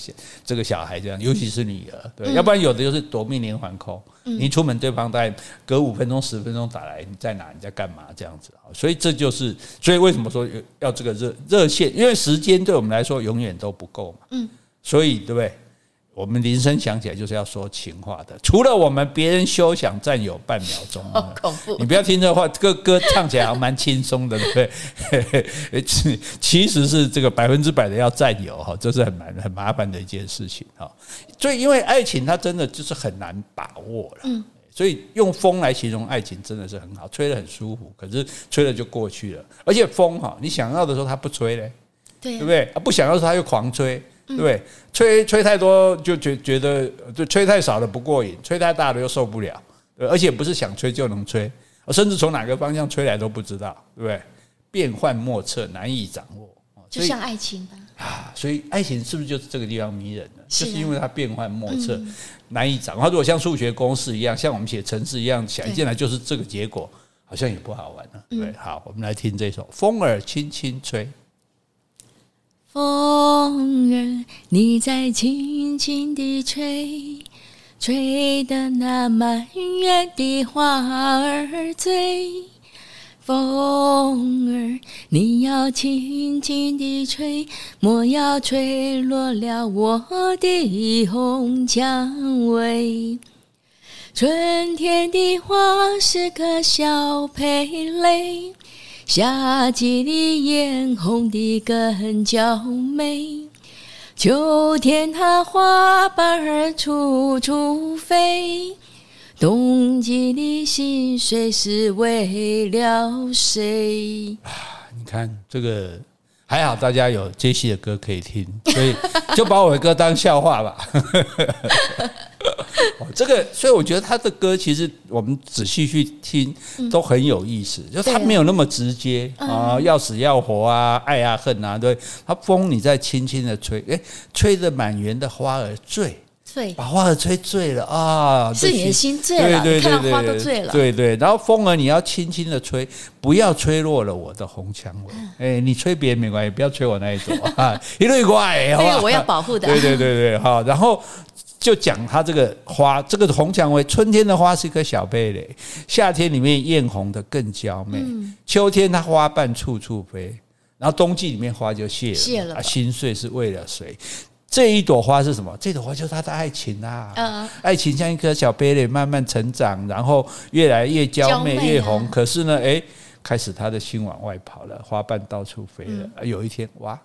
这个小孩这样，尤其是女儿，对，要不然有的就是夺命连环 call，你一出门对方大概隔五分钟十分钟打来，你在哪？你在干嘛？这样子啊，所以这就是，所以为什么说要这个热热线？因为时间对我们来说永远都不够嘛，嗯，所以对不对？我们铃声响起来就是要说情话的，除了我们，别人休想占有半秒钟。好恐怖！你不要听这话，这个歌唱起来还蛮轻松的，对不对？其实是这个百分之百的要占有哈，这是很蛮很麻烦的一件事情哈。所以，因为爱情它真的就是很难把握了。嗯。所以用风来形容爱情真的是很好，吹得很舒服，可是吹了就过去了。而且风哈，你想要的时候它不吹嘞，对不对？不想要的时候它又狂吹。对？吹吹太多就觉觉得，就吹太少了不过瘾，吹太大了又受不了。而且不是想吹就能吹，甚至从哪个方向吹来都不知道，对不对？变幻莫测，难以掌握。就像爱情吧。啊，所以爱情是不是就是这个地方迷人呢？就是因为它变幻莫测，难以掌握。它如果像数学公式一样，像我们写程式一样，想进来就是这个结果，好像也不好玩了。对，好，我们来听这首《风儿轻轻吹》。风儿，你在轻轻地吹，吹得那满园的花儿醉。风儿，你要轻轻地吹，莫要吹落了我的红蔷薇。春天的花是个小蓓蕾。夏季里艳红的更娇美，秋天它花瓣儿处处飞，冬季里心碎是为了谁？啊，你看这个还好，大家有杰西的歌可以听，所以就把我的歌当笑话吧。哦，这个，所以我觉得他的歌其实我们仔细去听都很有意思，就他没有那么直接啊，要死要活啊，爱啊恨啊，对，他风你在轻轻的吹，诶，吹得满园的花儿醉，醉，把花儿吹醉了啊，是你的心醉了，对对对对，看到花都醉了，对对，然后风儿你要轻轻的吹，不要吹落了我的红蔷薇，诶，你吹别人没关系，不要吹我那一朵啊，一对怪，这个我要保护的，对对对对，好，然后。就讲它这个花，这个红蔷薇，春天的花是一颗小蓓蕾，夏天里面艳红的更娇媚，秋天它花瓣处处飞，然后冬季里面花就谢了，谢了。心碎是为了谁？这一朵花是什么？这朵花就是他的爱情啊！爱情像一颗小蓓蕾，慢慢成长，然后越来越娇媚越红。可是呢，诶，开始他的心往外跑了，花瓣到处飞了。有一天，哇！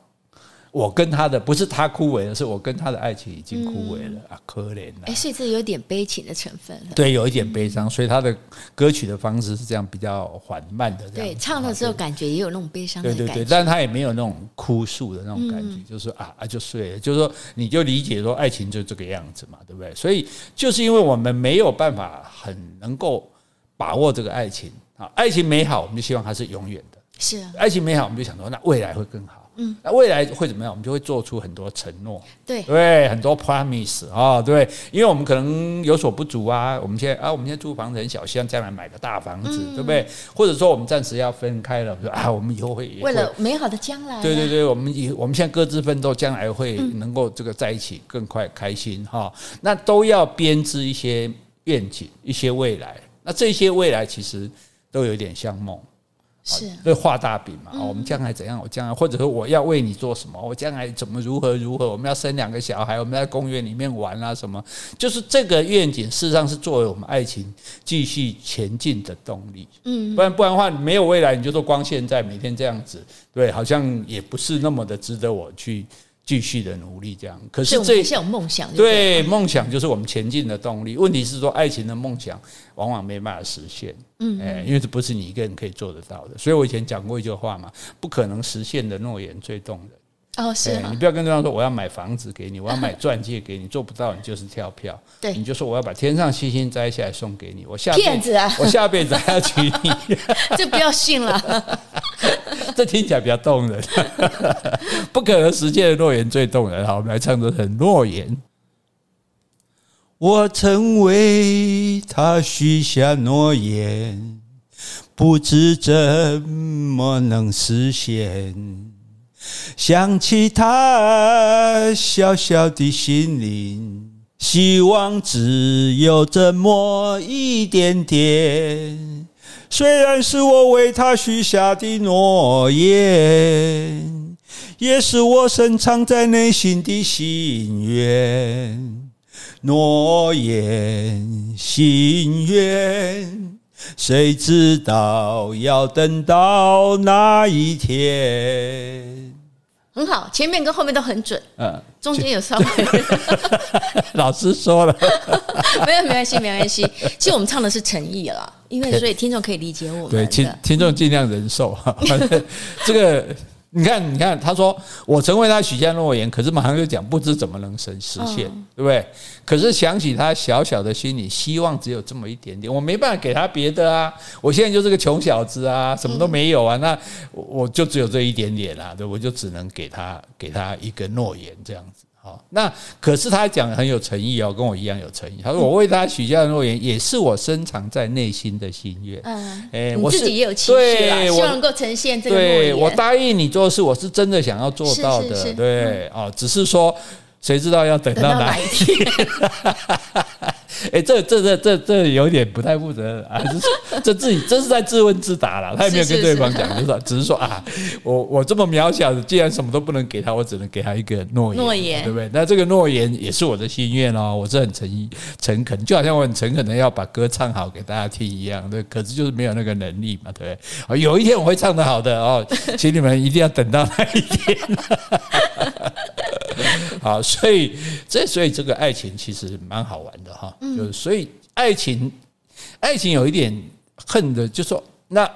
我跟他的不是他枯萎了，是我跟他的爱情已经枯萎了、嗯、啊，可怜了。哎，所以这有点悲情的成分。对，有一点悲伤，所以他的歌曲的方式是这样比较缓慢的。对，唱的时候感觉也有那种悲伤的感觉。对对对，但他也没有那种哭诉的那种感觉，嗯、就是啊啊就睡了，就是说你就理解说爱情就这个样子嘛，对不对？所以就是因为我们没有办法很能够把握这个爱情啊，爱情美好，我们就希望它是永远的。是啊，爱情美好，我们就想说那未来会更好。嗯，那未来会怎么样？我们就会做出很多承诺，对对，很多 promise 啊，对，因为我们可能有所不足啊。我们现在啊，我们现在租房子很小，希望将来买个大房子，对不对？或者说我们暂时要分开了，说啊，我们以后会为了美好的将来，对对对，我们以我们现在各自奋斗，将来会能够这个在一起更快开心哈。那都要编织一些愿景，一些未来。那这些未来其实都有点像梦。是，对，画大饼嘛，我们将来怎样？我将来，或者说我要为你做什么？我将来怎么如何如何？我们要生两个小孩，我们在公园里面玩啊什么？就是这个愿景，事实上是作为我们爱情继续前进的动力。嗯，不然不然的话，没有未来，你就说光现在每天这样子，对，好像也不是那么的值得我去。继续的努力，这样。可是这是有梦想，对，梦想就是我们前进的动力。问题是说，爱情的梦想往往没办法实现，嗯，哎，因为这不是你一个人可以做得到的。所以我以前讲过一句话嘛，不可能实现的诺言最动人。哦，是你不要跟对方说我要买房子给你，我要买钻戒给你，做不到你就是跳票。对，你就说我要把天上星星摘下来送给你，我下骗子啊，我下辈子还要娶你，就不要信了。这听起来比较动人，不可能实现的诺言最动人。好，我们来唱这首诺言。我曾为他许下诺言。不知怎么能实现。想起他小小的心灵，希望只有这么一点点。虽然是我为他许下的诺言，也是我深藏在内心的心愿。诺言、心愿，谁知道要等到哪一天？很好，前面跟后面都很准，嗯，中间有稍微，老师说了，没有没关系没关系，其实我们唱的是诚意了，因为所以听众可以理解我们，对，听听众尽量忍受。哈，这个。你看，你看，他说我曾为他许下诺言，可是马上就讲不知怎么能实实现，对不对？可是想起他小小的心里，希望只有这么一点点，我没办法给他别的啊！我现在就是个穷小子啊，什么都没有啊，那我就只有这一点点啊，对，我就只能给他给他一个诺言这样子。好，那可是他讲的很有诚意哦，跟我一样有诚意。他说我为他许下的诺言，也是我深藏在内心的心愿。嗯，哎，我自己也有期许啊，希望能够呈现这个诺言。对，我答应你做事，我是真的想要做到的。对，哦，只是说，谁知道要等到哪一天？哎，这这这这这有点不太负责任啊！这这自己这是在自问自答了，他也没有跟对方讲，就是只是说啊，我我这么渺小的，既然什么都不能给他，我只能给他一个诺言，诺言对不对？那这个诺言也是我的心愿哦，我是很诚意诚恳，就好像我很诚恳的要把歌唱好给大家听一样，对，可是就是没有那个能力嘛，对不对？有一天我会唱得好的哦，请你们一定要等到那一天。好，所以这所以这个爱情其实蛮好玩的哈，就是所以爱情，爱情有一点恨的，就说那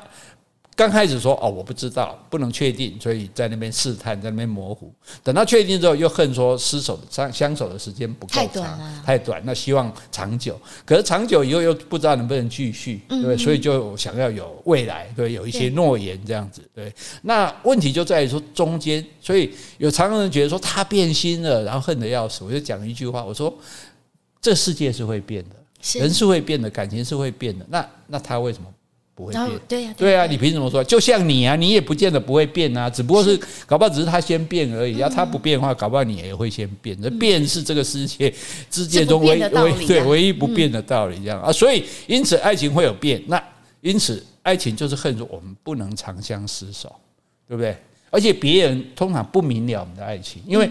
刚开始说哦，我不知道，不能确定，所以在那边试探，在那边模糊，等到确定之后又恨说失守相相守的时间不够长，太短，太短，那希望长久，可是长久以后又不知道能不能继续，对不对？所以就想要有未来，对，有一些诺言这样子，对。那问题就在于说中间，所以有常常人觉得说他变心了，然后恨得要死。我就讲一句话，我说这世界是会变的，人是会变的，感情是会变的，那那他为什么？不会变，对呀，对啊，你凭什么说？就像你啊，你也不见得不会变啊，只不过是搞不好只是他先变而已。要他不变的话，搞不好你也会先变。这变是这个世界世界中唯唯对唯一不变的道理，这样啊。所以因此爱情会有变，那因此爱情就是恨说我们不能长相厮守，对不对？而且别人通常不明了我们的爱情，因为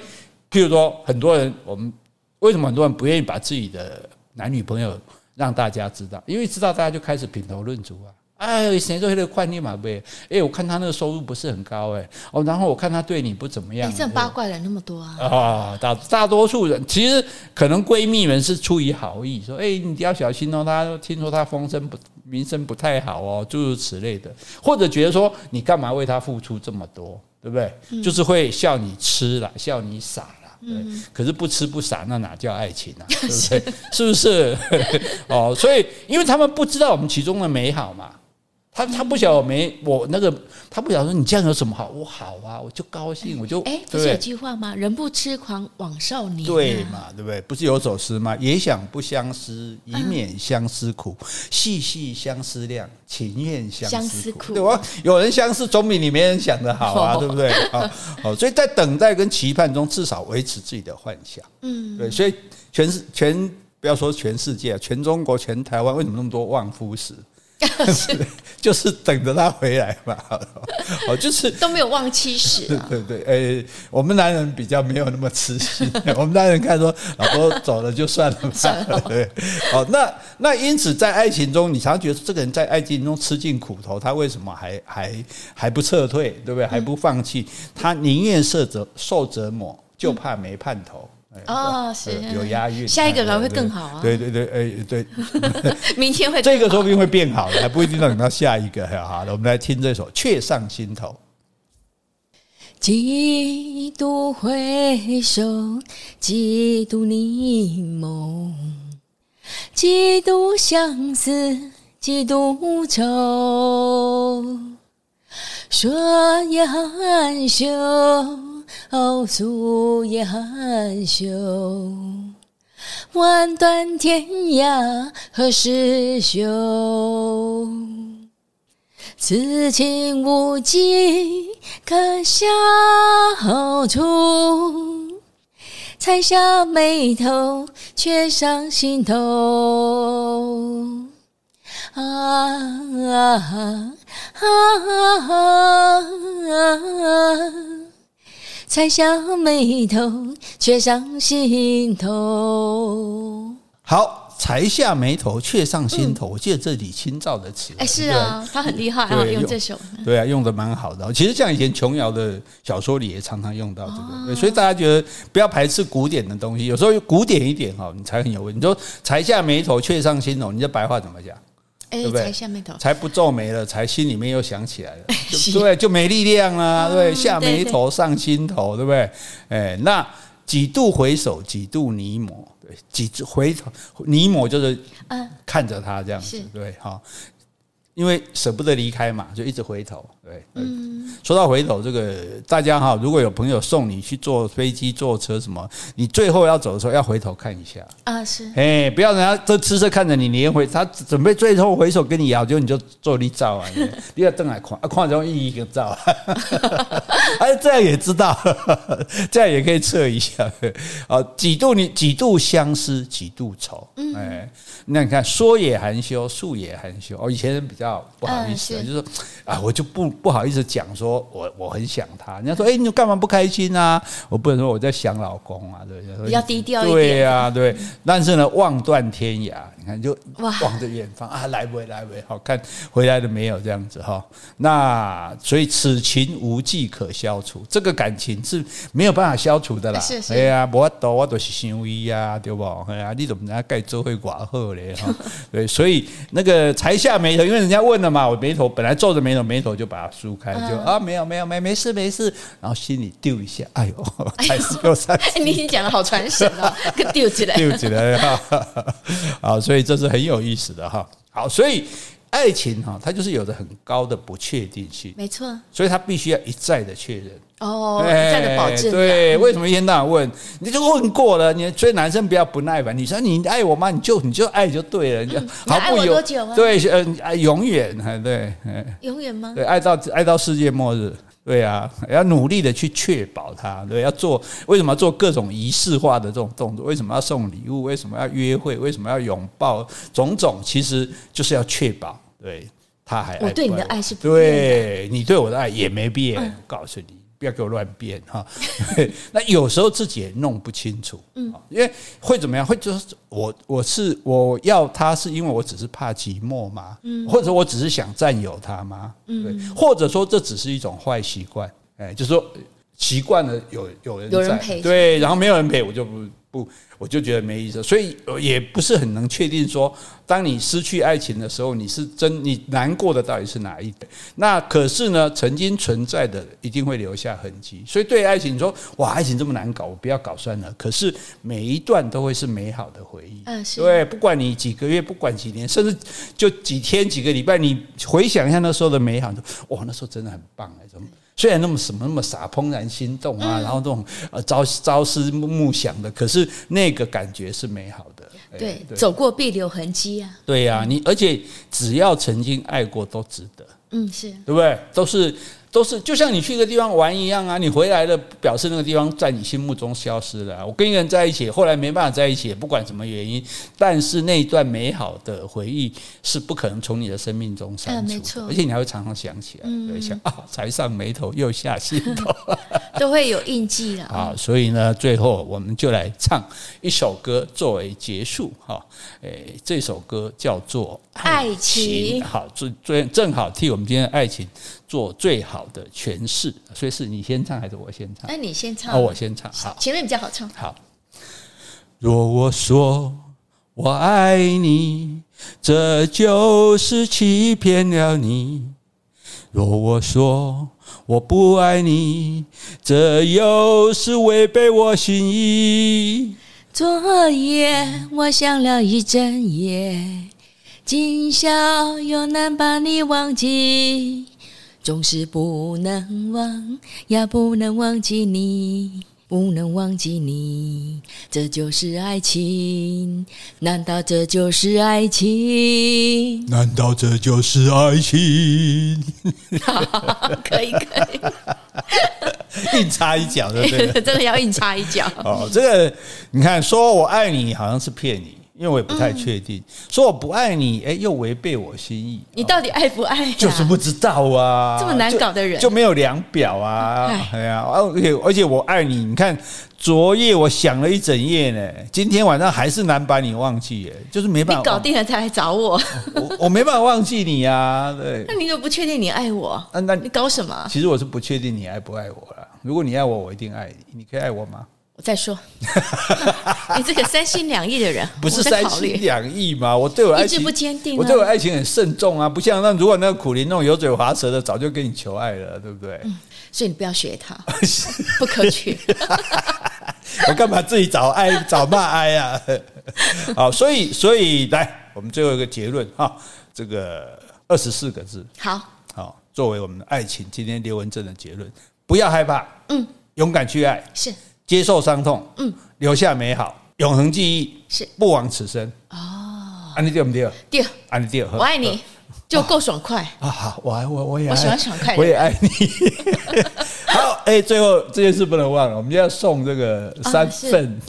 譬如说很多人，我们为什么很多人不愿意把自己的男女朋友让大家知道？因为知道大家就开始品头论足啊。哎，谁做那个换你马呗？哎，我看他那个收入不是很高哎，哦，然后我看他对你不怎么样。你这八卦人那么多啊？啊，大大多数人其实可能闺蜜们是出于好意，说，哎，你要小心哦，他听说他风声不名声不太好哦，诸如此类的，或者觉得说你干嘛为他付出这么多，对不对？嗯、就是会笑你痴了，笑你傻。对，可是不吃不傻，那哪叫爱情啊？对不对？是不是？哦，所以因为他们不知道我们其中的美好嘛。他他不晓得我没我那个，他不晓得说你这样有什么好？我好啊，我就高兴，我就哎，不是有句话吗？人不痴狂枉少年，对嘛？对不对？不是有首诗吗？也想不相思，以免相思苦；细细相思量，情愿相思苦。对吧？有人相思，总比你没人想的好啊，对不对？好，好，所以在等待跟期盼中，至少维持自己的幻想。嗯，对，所以全世全不要说全世界，全中国全台湾，为什么那么多望夫石？是，就是等着他回来嘛，哦，就是都没有忘妻史。对对对，诶，我们男人比较没有那么痴心，我们男人看说老婆走了就算了吧，对，哦，那那因此在爱情中，你常常觉得这个人在爱情中吃尽苦头，他为什么还还还不撤退，对不对？还不放弃，他宁愿受折受折磨，就怕没盼头。哦，是有押韵，下一个可能会更好啊！对对对，哎对，明天会这个说不定会变好的，还不一定等到下一个。好了，我们来听这首《却上心头》。几度回首，几度凝眸，几度相思，几度愁，说也含羞。哦，诉也含羞，万断天涯何时休？此情无计可消除，才笑眉头，却上心头。啊啊啊啊啊！才笑眉头，却上心头。好。才下眉头，却上心头。我记得这李清照的词，哎，是啊，他很厉害啊，用这首，对啊，用的蛮好的。其实像以前琼瑶的小说里也常常用到这个，所以大家觉得不要排斥古典的东西，有时候古典一点哈，你才很有味。你说才下眉头，却上心头，你这白话怎么讲？对不对？才下眉头，才不皱眉了，才心里面又想起来了，对，就没力量了，对，下眉头，上心头，对不对？哎，那几度回首，几度泥抹。几次回头，泥抹就是看着他这样子，对，好，因为舍不得离开嘛，就一直回头。对，嗯，说到回头，这个大家哈，如果有朋友送你去坐飞机、坐车什么，你最后要走的时候要回头看一下。啊，是，哎，不要人家都痴痴看着你，你也回他准备最后回首跟你摇，结果你就坐立照啊，你要瞪来看，啊，看这种意义一个照，哎，这样也知道，这样也可以测一下，啊，几度你几度相思，几度愁，哎，那你看说也含羞，述也含羞，哦，以前人比较不好意思，就是说啊，我就不。不好意思讲说我，我我很想他。人家说，哎，你干嘛不开心啊？我不能说我在想老公啊，对不对？比较低调一点。对呀，对。但是呢，望断天涯，你看就望着远方啊，来不来回好看回来了没有？这样子哈。那所以此情无计可消除，这个感情是没有办法消除的啦。是是。哎呀，我都我都是想伊呀，对不？哎呀，你怎么人家盖做会寡妇嘞？哈，对。所以那个才下眉头，因为人家问了嘛，我眉头本来皱着眉头，眉头就把。疏开就啊，没有没有没没事没事，然后心里丢一下，哎呦，还是又三。哎，你已经讲的好传神哦，给 丢起来，丢起来哈，好，所以这是很有意思的哈。好，所以爱情哈，它就是有着很高的不确定性，没错，所以它必须要一再的确认。哦，一再的保证。对，为什么一天到晚问？你就问过了，你所以男生不要不耐烦。你说你爱我吗？你就你就爱就对了。你毫不犹豫。对，嗯，爱永远，对，永远吗？对，爱到爱到世界末日。对啊，要努力的去确保他。对，要做为什么要做各种仪式化的这种动作？为什么要送礼物？为什么要约会？为什么要拥抱？种种其实就是要确保，对他还爱。我对你的爱是不对你对我的爱也没变。告诉你。不要给我乱变哈，那有时候自己也弄不清楚，嗯，因为会怎么样？会就是我我是我要他是因为我只是怕寂寞吗？嗯，或者我只是想占有他吗？嗯，对，或者说这只是一种坏习惯，哎，就是说习惯了有有人在，有人陪，对，然后没有人陪我就不。不，我就觉得没意思，所以也不是很能确定说，当你失去爱情的时候，你是真你难过的到底是哪一点？那可是呢，曾经存在的一定会留下痕迹。所以对爱情，你说哇，爱情这么难搞，我不要搞算了。可是每一段都会是美好的回忆。嗯，是。对，不管你几个月，不管几年，甚至就几天几个礼拜，你回想一下那时候的美好，哇，那时候真的很棒哎，怎么？虽然那么什么那么傻，怦然心动啊，然后这种呃朝朝思暮想的，可是那个感觉是美好的。对，走过必留痕迹啊。对呀，你而且只要曾经爱过，都值得。嗯，是对不对？都是。都是就像你去一个地方玩一样啊，你回来了，表示那个地方在你心目中消失了。我跟一个人在一起，后来没办法在一起，不管什么原因，但是那一段美好的回忆是不可能从你的生命中删除而且你还会常常想起来，对，想啊，才上眉头又下心头，都会有印记的 啊。所以呢，最后我们就来唱一首歌作为结束哈。诶，这首歌叫做《爱情》，好，最最正好替我们今天的爱情。做最好的诠释，所以是你先唱还是我先唱？那你先唱，哦，我先唱，好，前面比较好唱。好，若我说我爱你，这就是欺骗了你；若我说我不爱你，这又是违背我心意。昨夜我想了一整夜，今宵又难把你忘记。总是不能忘，也不能忘记你。不能忘记你，这就是爱情？难道这就是爱情？难道这就是爱情？可以可以，硬插一脚，对不对？真的要硬插一脚。哦，这个你看，说我爱你，好像是骗你。因为我也不太确定，嗯、说我不爱你，哎，又违背我心意。你到底爱不爱、啊？就是不知道啊。这么难搞的人就，就没有量表啊。哎呀，而且而且我爱你，你看昨夜我想了一整夜呢，今天晚上还是难把你忘记，哎，就是没办法。你搞定了才来找我，我我没办法忘记你啊。对，那你又不确定你爱我？啊、那你搞什么？其实我是不确定你爱不爱我了。如果你爱我，我一定爱你。你可以爱我吗？再说，你这个三心两意的人，不是三心两意吗？我对我爱情不坚定，我对我爱情很慎重啊，不像那如果那个苦苓那种油嘴滑舌的，早就跟你求爱了，对不对？嗯，所以你不要学他，不可取。我干嘛自己找爱找骂爱啊？好，所以所以来，我们最后一个结论哈，这个二十四个字，好好作为我们的爱情今天刘文正的结论，不要害怕，嗯，勇敢去爱，是。接受伤痛，嗯，留下美好，永恒记忆，是。不枉此生。哦，安利对不对？对，安利对，我爱你，就够爽快啊！好，我爱我我也我喜欢爽快，我也爱你。好，哎，最后这件事不能忘了，我们就要送这个三份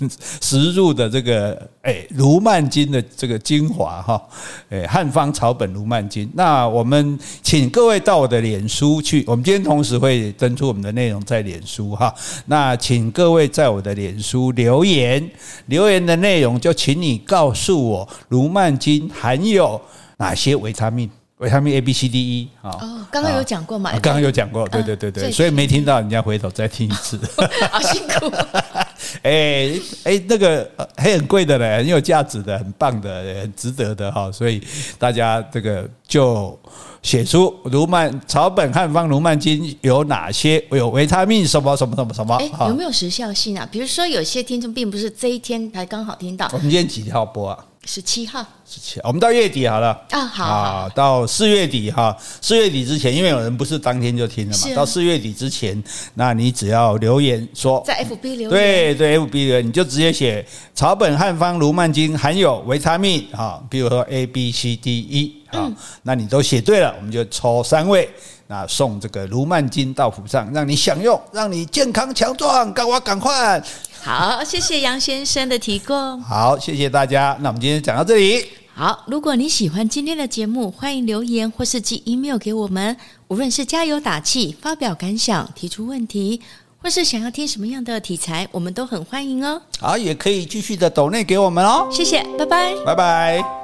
实入的这个哎卢曼金的这个精华哈，哎汉方草本卢曼金。那我们请各位到我的脸书去，我们今天同时会登出我们的内容在脸书哈。那请各位在我的脸书留言，留言的内容就请你告诉我卢曼金含有哪些维他命。维他命 A、B、C、D、E 啊！哦，刚刚有讲过嘛？刚刚有讲过，对对对对，所以没听到，人家回头再听一次。好辛苦。哎哎，那个还很贵的嘞，很有价值的，很棒的，很值得的哈。所以大家这个就写出卢曼草本汉方卢曼金有哪些？有维他命什么什么什么什么？哎，有没有时效性啊？比如说有些听众并不是这一天才刚好听到。我们今天几号播啊？十七号，十七号，我们到月底好了啊，好，好，到四月底哈，四月底之前，因为有人不是当天就听了嘛，到四月底之前，那你只要留言说在 FB 留言，对对，FB 留言，你就直接写草本汉方卢曼金含有维他命啊，比如说 A B C D E 啊，那你都写对了，我们就抽三位，那送这个卢曼金到府上，让你享用，让你健康强壮，赶快赶快。好，谢谢杨先生的提供。好，谢谢大家。那我们今天讲到这里。好，如果你喜欢今天的节目，欢迎留言或是寄 email 给我们。无论是加油打气、发表感想、提出问题，或是想要听什么样的题材，我们都很欢迎哦。好，也可以继续的抖内给我们哦。谢谢，拜拜，拜拜。